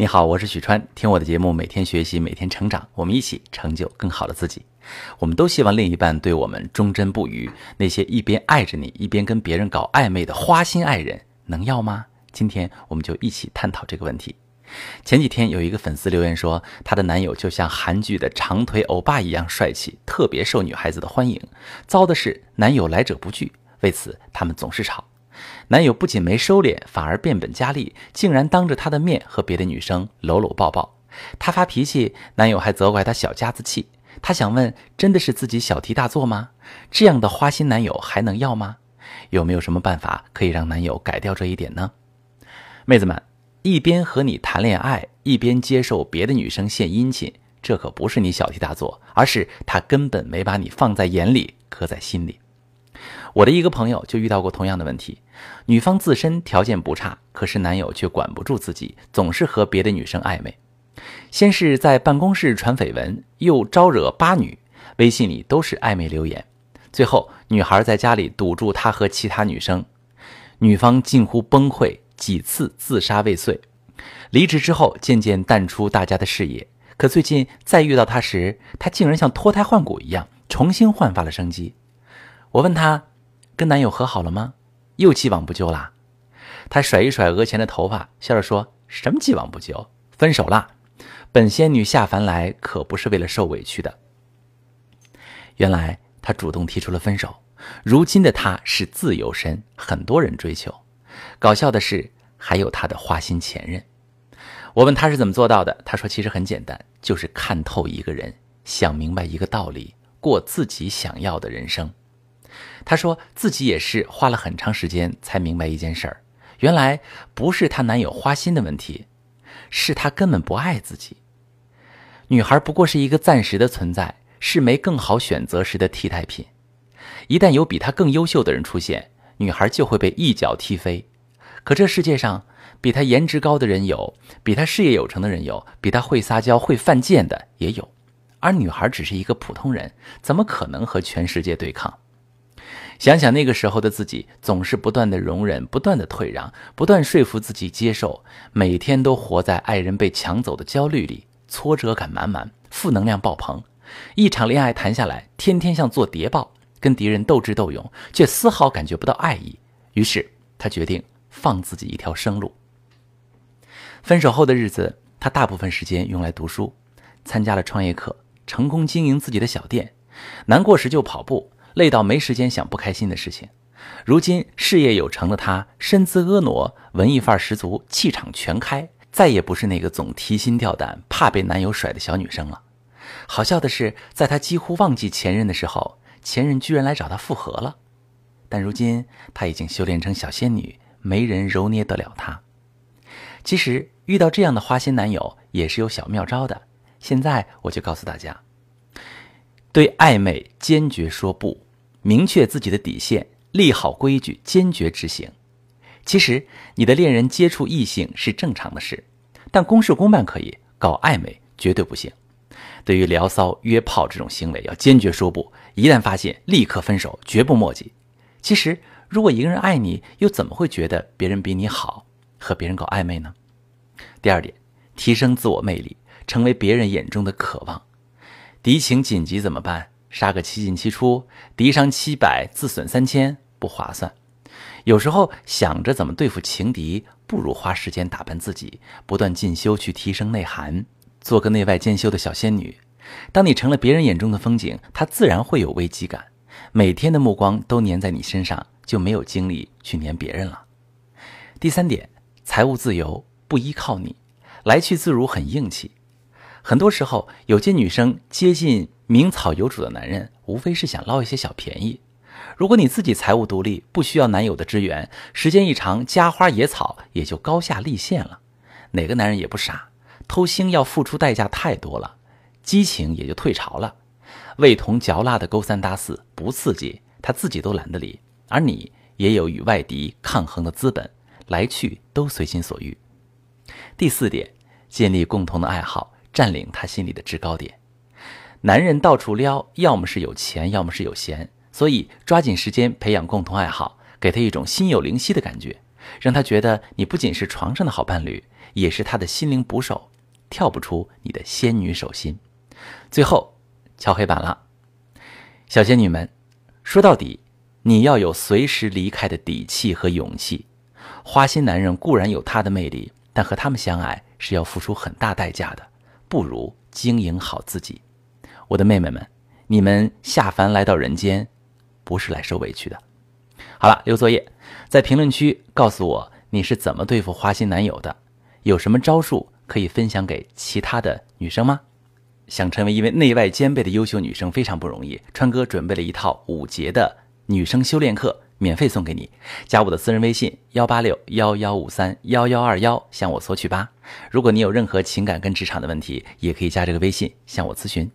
你好，我是许川，听我的节目，每天学习，每天成长，我们一起成就更好的自己。我们都希望另一半对我们忠贞不渝，那些一边爱着你，一边跟别人搞暧昧的花心爱人，能要吗？今天我们就一起探讨这个问题。前几天有一个粉丝留言说，她的男友就像韩剧的长腿欧巴一样帅气，特别受女孩子的欢迎。糟的是，男友来者不拒，为此他们总是吵。男友不仅没收敛，反而变本加厉，竟然当着她的面和别的女生搂搂抱抱。她发脾气，男友还责怪她小家子气。她想问：真的是自己小题大做吗？这样的花心男友还能要吗？有没有什么办法可以让男友改掉这一点呢？妹子们，一边和你谈恋爱，一边接受别的女生献殷勤，这可不是你小题大做，而是他根本没把你放在眼里，刻在心里。我的一个朋友就遇到过同样的问题，女方自身条件不差，可是男友却管不住自己，总是和别的女生暧昧。先是在办公室传绯闻，又招惹八女，微信里都是暧昧留言。最后，女孩在家里堵住他和其他女生，女方近乎崩溃，几次自杀未遂。离职之后，渐渐淡出大家的视野。可最近再遇到他时，他竟然像脱胎换骨一样，重新焕发了生机。我问他。跟男友和好了吗？又既往不咎啦？她甩一甩额前的头发，笑着说：“什么既往不咎？分手啦！本仙女下凡来可不是为了受委屈的。”原来她主动提出了分手。如今的她是自由身，很多人追求。搞笑的是，还有她的花心前任。我问她是怎么做到的，她说：“其实很简单，就是看透一个人，想明白一个道理，过自己想要的人生。”她说自己也是花了很长时间才明白一件事儿，原来不是她男友花心的问题，是她根本不爱自己。女孩不过是一个暂时的存在，是没更好选择时的替代品。一旦有比她更优秀的人出现，女孩就会被一脚踢飞。可这世界上比她颜值高的人有，比她事业有成的人有，比她会撒娇会犯贱的也有，而女孩只是一个普通人，怎么可能和全世界对抗？想想那个时候的自己，总是不断的容忍，不断的退让，不断说服自己接受，每天都活在爱人被抢走的焦虑里，挫折感满满，负能量爆棚。一场恋爱谈下来，天天像做谍报，跟敌人斗智斗勇，却丝毫感觉不到爱意。于是他决定放自己一条生路。分手后的日子，他大部分时间用来读书，参加了创业课，成功经营自己的小店。难过时就跑步。累到没时间想不开心的事情，如今事业有成的她，身姿婀娜，文艺范儿十足，气场全开，再也不是那个总提心吊胆、怕被男友甩的小女生了。好笑的是，在她几乎忘记前任的时候，前任居然来找她复合了。但如今她已经修炼成小仙女，没人揉捏得了她。其实遇到这样的花心男友也是有小妙招的，现在我就告诉大家。对暧昧坚决说不，明确自己的底线，立好规矩，坚决执行。其实你的恋人接触异性是正常的事，但公事公办可以，搞暧昧绝对不行。对于聊骚、约炮这种行为，要坚决说不，一旦发现立刻分手，绝不墨迹。其实，如果一个人爱你，又怎么会觉得别人比你好，和别人搞暧昧呢？第二点，提升自我魅力，成为别人眼中的渴望。敌情紧急怎么办？杀个七进七出，敌伤七百，自损三千，不划算。有时候想着怎么对付情敌，不如花时间打扮自己，不断进修去提升内涵，做个内外兼修的小仙女。当你成了别人眼中的风景，他自然会有危机感，每天的目光都粘在你身上，就没有精力去粘别人了。第三点，财务自由，不依靠你，来去自如，很硬气。很多时候，有些女生接近名草有主的男人，无非是想捞一些小便宜。如果你自己财务独立，不需要男友的支援，时间一长，家花野草也就高下立现了。哪个男人也不傻，偷腥要付出代价太多了，激情也就退潮了。味同嚼蜡的勾三搭四不刺激，他自己都懒得理，而你也有与外敌抗衡的资本，来去都随心所欲。第四点，建立共同的爱好。占领他心里的制高点。男人到处撩，要么是有钱，要么是有闲，所以抓紧时间培养共同爱好，给他一种心有灵犀的感觉。让他觉得你不仅是床上的好伴侣，也是他的心灵捕手，跳不出你的仙女手心。最后，敲黑板了，小仙女们，说到底，你要有随时离开的底气和勇气。花心男人固然有他的魅力，但和他们相爱是要付出很大代价的，不如经营好自己。我的妹妹们，你们下凡来到人间，不是来受委屈的。好了，留作业，在评论区告诉我你是怎么对付花心男友的，有什么招数可以分享给其他的女生吗？想成为一位内外兼备的优秀女生非常不容易，川哥准备了一套五节的女生修炼课，免费送给你。加我的私人微信幺八六幺幺五三幺幺二幺，向我索取吧。如果你有任何情感跟职场的问题，也可以加这个微信向我咨询。